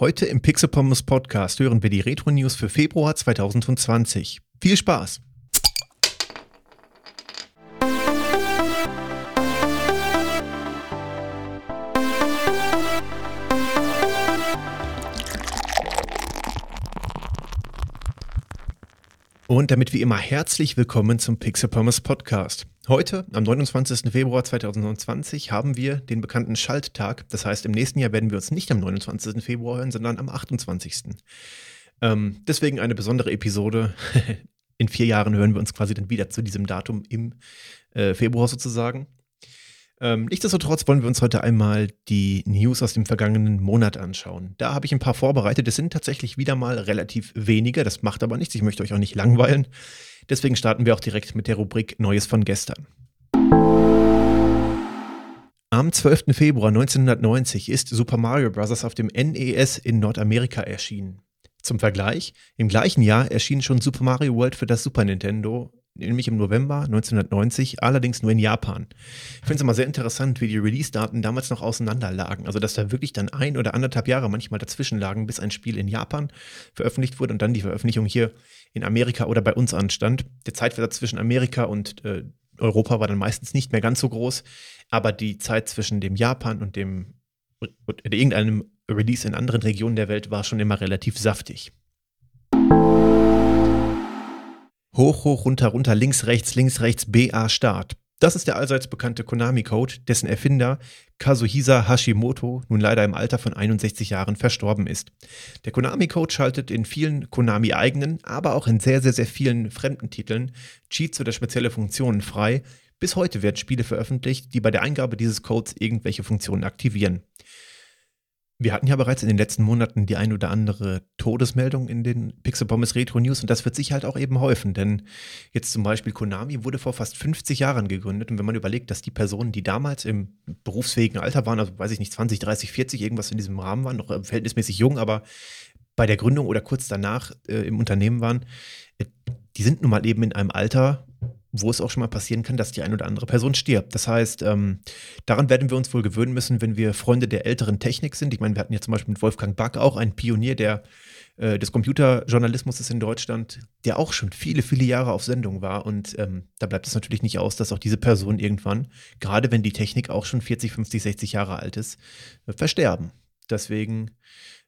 Heute im Pixel Pommes Podcast hören wir die Retro News für Februar 2020. Viel Spaß! Und damit wie immer herzlich willkommen zum Pixel Podcast. Heute, am 29. Februar 2020, haben wir den bekannten Schalttag. Das heißt, im nächsten Jahr werden wir uns nicht am 29. Februar hören, sondern am 28. Ähm, deswegen eine besondere Episode. In vier Jahren hören wir uns quasi dann wieder zu diesem Datum im äh, Februar sozusagen. Ähm, nichtsdestotrotz wollen wir uns heute einmal die News aus dem vergangenen Monat anschauen. Da habe ich ein paar vorbereitet. Es sind tatsächlich wieder mal relativ wenige. Das macht aber nichts. Ich möchte euch auch nicht langweilen. Deswegen starten wir auch direkt mit der Rubrik Neues von gestern. Am 12. Februar 1990 ist Super Mario Bros. auf dem NES in Nordamerika erschienen. Zum Vergleich, im gleichen Jahr erschien schon Super Mario World für das Super Nintendo nämlich im November 1990, allerdings nur in Japan. Ich finde es immer sehr interessant, wie die Release-Daten damals noch auseinander lagen. Also, dass da wirklich dann ein oder anderthalb Jahre manchmal dazwischen lagen, bis ein Spiel in Japan veröffentlicht wurde und dann die Veröffentlichung hier in Amerika oder bei uns anstand. Der Zeitversatz zwischen Amerika und äh, Europa war dann meistens nicht mehr ganz so groß, aber die Zeit zwischen dem Japan und dem und irgendeinem Release in anderen Regionen der Welt war schon immer relativ saftig. Hoch, hoch, runter, runter, links, rechts, links, rechts, BA Start. Das ist der allseits bekannte Konami-Code, dessen Erfinder Kazuhisa Hashimoto nun leider im Alter von 61 Jahren verstorben ist. Der Konami-Code schaltet in vielen Konami-eigenen, aber auch in sehr, sehr, sehr vielen fremden Titeln Cheats oder spezielle Funktionen frei. Bis heute werden Spiele veröffentlicht, die bei der Eingabe dieses Codes irgendwelche Funktionen aktivieren. Wir hatten ja bereits in den letzten Monaten die ein oder andere Todesmeldung in den Pixel Pommes Retro News und das wird sich halt auch eben häufen, denn jetzt zum Beispiel Konami wurde vor fast 50 Jahren gegründet und wenn man überlegt, dass die Personen, die damals im berufsfähigen Alter waren, also weiß ich nicht, 20, 30, 40, irgendwas in diesem Rahmen waren, noch verhältnismäßig jung, aber bei der Gründung oder kurz danach äh, im Unternehmen waren, äh, die sind nun mal eben in einem Alter, wo es auch schon mal passieren kann, dass die eine oder andere Person stirbt. Das heißt, ähm, daran werden wir uns wohl gewöhnen müssen, wenn wir Freunde der älteren Technik sind. Ich meine, wir hatten ja zum Beispiel mit Wolfgang Back auch einen Pionier der, äh, des Computerjournalismus in Deutschland, der auch schon viele, viele Jahre auf Sendung war. Und ähm, da bleibt es natürlich nicht aus, dass auch diese Person irgendwann, gerade wenn die Technik auch schon 40, 50, 60 Jahre alt ist, äh, versterben. Deswegen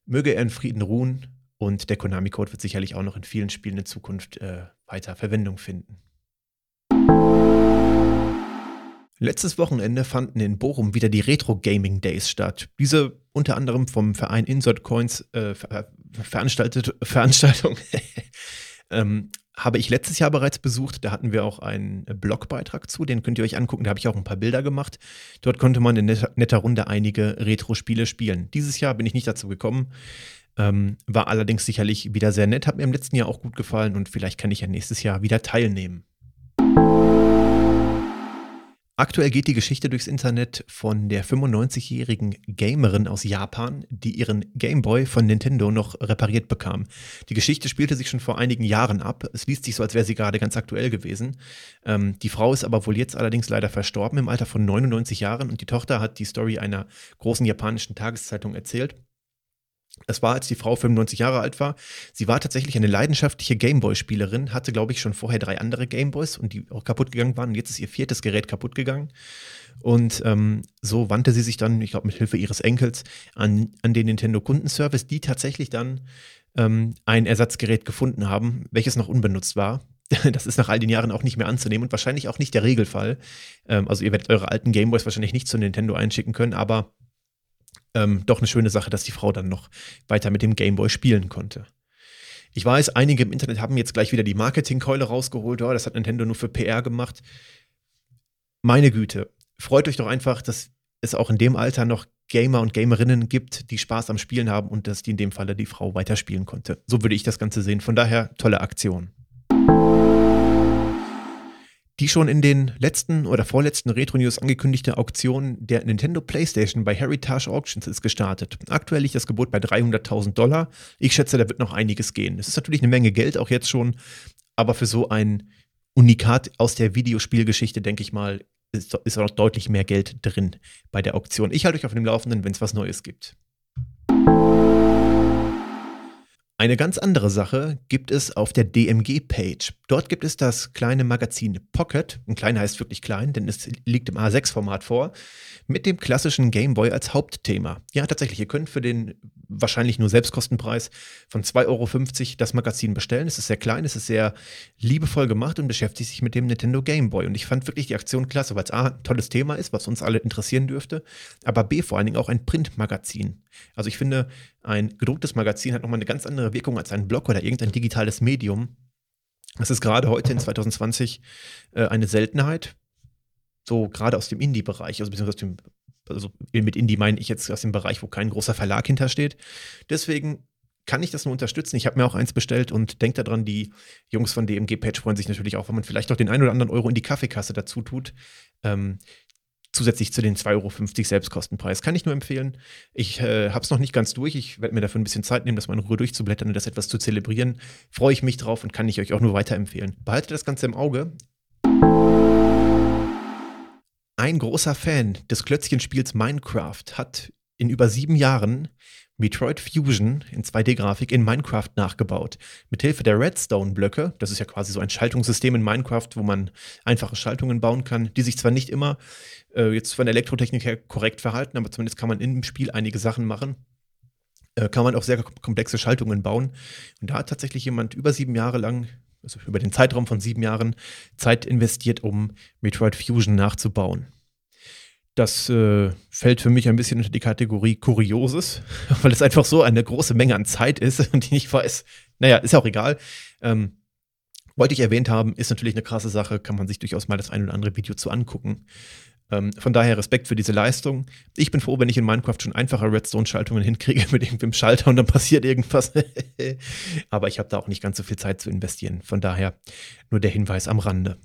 möge er in Frieden ruhen und der Konami-Code wird sicherlich auch noch in vielen Spielen in Zukunft äh, weiter Verwendung finden. Letztes Wochenende fanden in Bochum wieder die Retro Gaming Days statt. Diese unter anderem vom Verein Insert Coins äh, veranstaltete Veranstaltung ähm, habe ich letztes Jahr bereits besucht. Da hatten wir auch einen Blogbeitrag zu, den könnt ihr euch angucken. Da habe ich auch ein paar Bilder gemacht. Dort konnte man in netter, netter Runde einige Retro-Spiele spielen. Dieses Jahr bin ich nicht dazu gekommen. Ähm, war allerdings sicherlich wieder sehr nett, hat mir im letzten Jahr auch gut gefallen und vielleicht kann ich ja nächstes Jahr wieder teilnehmen. Aktuell geht die Geschichte durchs Internet von der 95-jährigen Gamerin aus Japan, die ihren Game Boy von Nintendo noch repariert bekam. Die Geschichte spielte sich schon vor einigen Jahren ab. Es liest sich so, als wäre sie gerade ganz aktuell gewesen. Ähm, die Frau ist aber wohl jetzt allerdings leider verstorben im Alter von 99 Jahren und die Tochter hat die Story einer großen japanischen Tageszeitung erzählt. Das war, als die Frau 95 Jahre alt war. Sie war tatsächlich eine leidenschaftliche Gameboy-Spielerin, hatte, glaube ich, schon vorher drei andere Gameboys und die auch kaputt gegangen waren. Und jetzt ist ihr viertes Gerät kaputt gegangen. Und ähm, so wandte sie sich dann, ich glaube, mit Hilfe ihres Enkels an, an den Nintendo Kundenservice, die tatsächlich dann ähm, ein Ersatzgerät gefunden haben, welches noch unbenutzt war. Das ist nach all den Jahren auch nicht mehr anzunehmen und wahrscheinlich auch nicht der Regelfall. Ähm, also ihr werdet eure alten Gameboys wahrscheinlich nicht zu Nintendo einschicken können, aber ähm, doch eine schöne Sache, dass die Frau dann noch weiter mit dem Gameboy spielen konnte. Ich weiß, einige im Internet haben jetzt gleich wieder die Marketingkeule rausgeholt. Oh, das hat Nintendo nur für PR gemacht. Meine Güte, freut euch doch einfach, dass es auch in dem Alter noch Gamer und Gamerinnen gibt, die Spaß am Spielen haben und dass die in dem Falle die Frau weiterspielen konnte. So würde ich das Ganze sehen. Von daher tolle Aktion. Die schon in den letzten oder vorletzten Retro-News angekündigte Auktion der Nintendo PlayStation bei Heritage Auctions ist gestartet. Aktuell liegt das Gebot bei 300.000 Dollar. Ich schätze, da wird noch einiges gehen. Es ist natürlich eine Menge Geld, auch jetzt schon, aber für so ein Unikat aus der Videospielgeschichte, denke ich mal, ist, ist auch noch deutlich mehr Geld drin bei der Auktion. Ich halte euch auf dem Laufenden, wenn es was Neues gibt. Eine ganz andere Sache gibt es auf der DMG-Page. Dort gibt es das kleine Magazin Pocket. Ein klein heißt wirklich klein, denn es liegt im A6-Format vor, mit dem klassischen Gameboy als Hauptthema. Ja, tatsächlich, ihr könnt für den wahrscheinlich nur Selbstkostenpreis von 2,50 Euro das Magazin bestellen. Es ist sehr klein, es ist sehr liebevoll gemacht und beschäftigt sich mit dem Nintendo Gameboy. Und ich fand wirklich die Aktion klasse, weil es A, ein tolles Thema ist, was uns alle interessieren dürfte, aber B, vor allen Dingen auch ein Printmagazin. Also ich finde, ein gedrucktes Magazin hat nochmal eine ganz andere Wirkung als ein Blog oder irgendein digitales Medium. Das ist gerade heute in 2020 äh, eine Seltenheit. So gerade aus dem Indie-Bereich, also beziehungsweise dem, also mit Indie meine ich jetzt aus dem Bereich, wo kein großer Verlag hintersteht. Deswegen kann ich das nur unterstützen. Ich habe mir auch eins bestellt und denke daran, die Jungs von DMG Patch freuen sich natürlich auch, wenn man vielleicht noch den einen oder anderen Euro in die Kaffeekasse dazu tut. Ähm, zusätzlich zu den 2,50 Euro Selbstkostenpreis. Kann ich nur empfehlen. Ich äh, habe es noch nicht ganz durch. Ich werde mir dafür ein bisschen Zeit nehmen, das mal in Ruhe durchzublättern und das etwas zu zelebrieren. Freue ich mich drauf und kann ich euch auch nur weiterempfehlen. Behaltet das Ganze im Auge. Ein großer Fan des Klötzchenspiels Minecraft hat in über sieben Jahren Metroid Fusion in 2D-Grafik in Minecraft nachgebaut. Mithilfe der Redstone-Blöcke, das ist ja quasi so ein Schaltungssystem in Minecraft, wo man einfache Schaltungen bauen kann, die sich zwar nicht immer äh, jetzt von der Elektrotechnik her korrekt verhalten, aber zumindest kann man im Spiel einige Sachen machen. Äh, kann man auch sehr komplexe Schaltungen bauen. Und da hat tatsächlich jemand über sieben Jahre lang, also über den Zeitraum von sieben Jahren, Zeit investiert, um Metroid Fusion nachzubauen. Das äh, fällt für mich ein bisschen unter die Kategorie Kurioses, weil es einfach so eine große Menge an Zeit ist und ich nicht weiß, naja, ist auch egal. Ähm, wollte ich erwähnt haben, ist natürlich eine krasse Sache, kann man sich durchaus mal das ein oder andere Video zu angucken. Ähm, von daher Respekt für diese Leistung. Ich bin froh, wenn ich in Minecraft schon einfache Redstone-Schaltungen hinkriege mit irgendeinem Schalter und dann passiert irgendwas. Aber ich habe da auch nicht ganz so viel Zeit zu investieren. Von daher nur der Hinweis am Rande.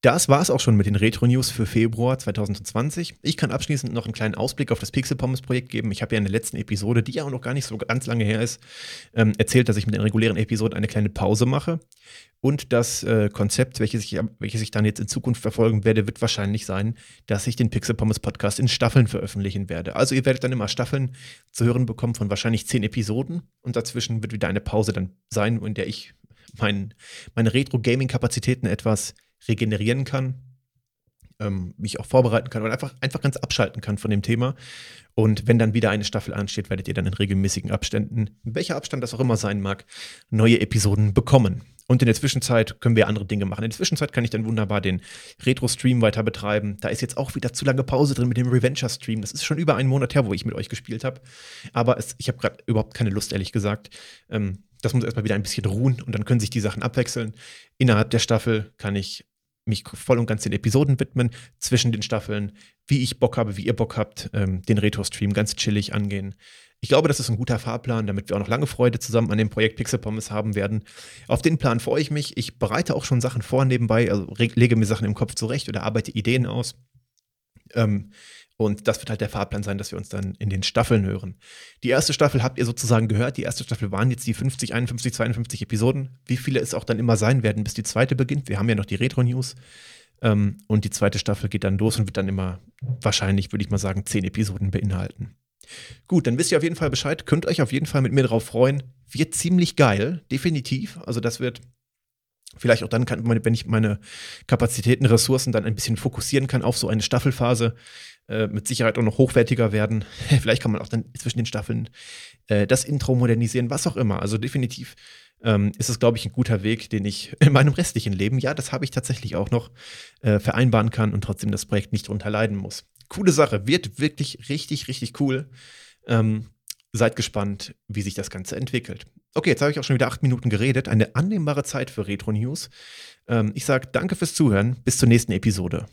Das war es auch schon mit den Retro-News für Februar 2020. Ich kann abschließend noch einen kleinen Ausblick auf das Pixel Pommes-Projekt geben. Ich habe ja in der letzten Episode, die ja auch noch gar nicht so ganz lange her ist, ähm, erzählt, dass ich mit den regulären Episoden eine kleine Pause mache. Und das äh, Konzept, welches ich, welches ich dann jetzt in Zukunft verfolgen werde, wird wahrscheinlich sein, dass ich den Pixel Pommes Podcast in Staffeln veröffentlichen werde. Also ihr werdet dann immer Staffeln zu hören bekommen von wahrscheinlich zehn Episoden. Und dazwischen wird wieder eine Pause dann sein, in der ich mein, meine Retro-Gaming-Kapazitäten etwas regenerieren kann, ähm, mich auch vorbereiten kann und einfach, einfach ganz abschalten kann von dem Thema. Und wenn dann wieder eine Staffel ansteht, werdet ihr dann in regelmäßigen Abständen, welcher Abstand das auch immer sein mag, neue Episoden bekommen. Und in der Zwischenzeit können wir andere Dinge machen. In der Zwischenzeit kann ich dann wunderbar den Retro-Stream weiter betreiben. Da ist jetzt auch wieder zu lange Pause drin mit dem Revenger-Stream. Das ist schon über einen Monat her, wo ich mit euch gespielt habe. Aber es, ich habe gerade überhaupt keine Lust, ehrlich gesagt. Ähm, das muss erstmal wieder ein bisschen ruhen und dann können sich die Sachen abwechseln. Innerhalb der Staffel kann ich mich voll und ganz den Episoden widmen, zwischen den Staffeln, wie ich Bock habe, wie ihr Bock habt, ähm, den Retro-Stream ganz chillig angehen. Ich glaube, das ist ein guter Fahrplan, damit wir auch noch lange Freude zusammen an dem Projekt Pixel Pommes haben werden. Auf den Plan freue ich mich. Ich bereite auch schon Sachen vor nebenbei, also lege mir Sachen im Kopf zurecht oder arbeite Ideen aus. Ähm, und das wird halt der Fahrplan sein, dass wir uns dann in den Staffeln hören. Die erste Staffel habt ihr sozusagen gehört. Die erste Staffel waren jetzt die 50, 51, 52 Episoden. Wie viele es auch dann immer sein werden, bis die zweite beginnt. Wir haben ja noch die Retro-News. Ähm, und die zweite Staffel geht dann los und wird dann immer wahrscheinlich, würde ich mal sagen, zehn Episoden beinhalten. Gut, dann wisst ihr auf jeden Fall Bescheid. Könnt euch auf jeden Fall mit mir darauf freuen. Wird ziemlich geil, definitiv. Also das wird vielleicht auch dann, kann, wenn ich meine Kapazitäten, Ressourcen dann ein bisschen fokussieren kann auf so eine Staffelphase, äh, mit Sicherheit auch noch hochwertiger werden. Vielleicht kann man auch dann zwischen den Staffeln äh, das Intro modernisieren, was auch immer. Also definitiv ähm, ist es, glaube ich, ein guter Weg, den ich in meinem restlichen Leben, ja, das habe ich tatsächlich auch noch, äh, vereinbaren kann und trotzdem das Projekt nicht drunter leiden muss. Coole Sache, wird wirklich richtig, richtig cool. Ähm, seid gespannt, wie sich das Ganze entwickelt. Okay, jetzt habe ich auch schon wieder acht Minuten geredet. Eine annehmbare Zeit für Retro News. Ähm, ich sage danke fürs Zuhören. Bis zur nächsten Episode.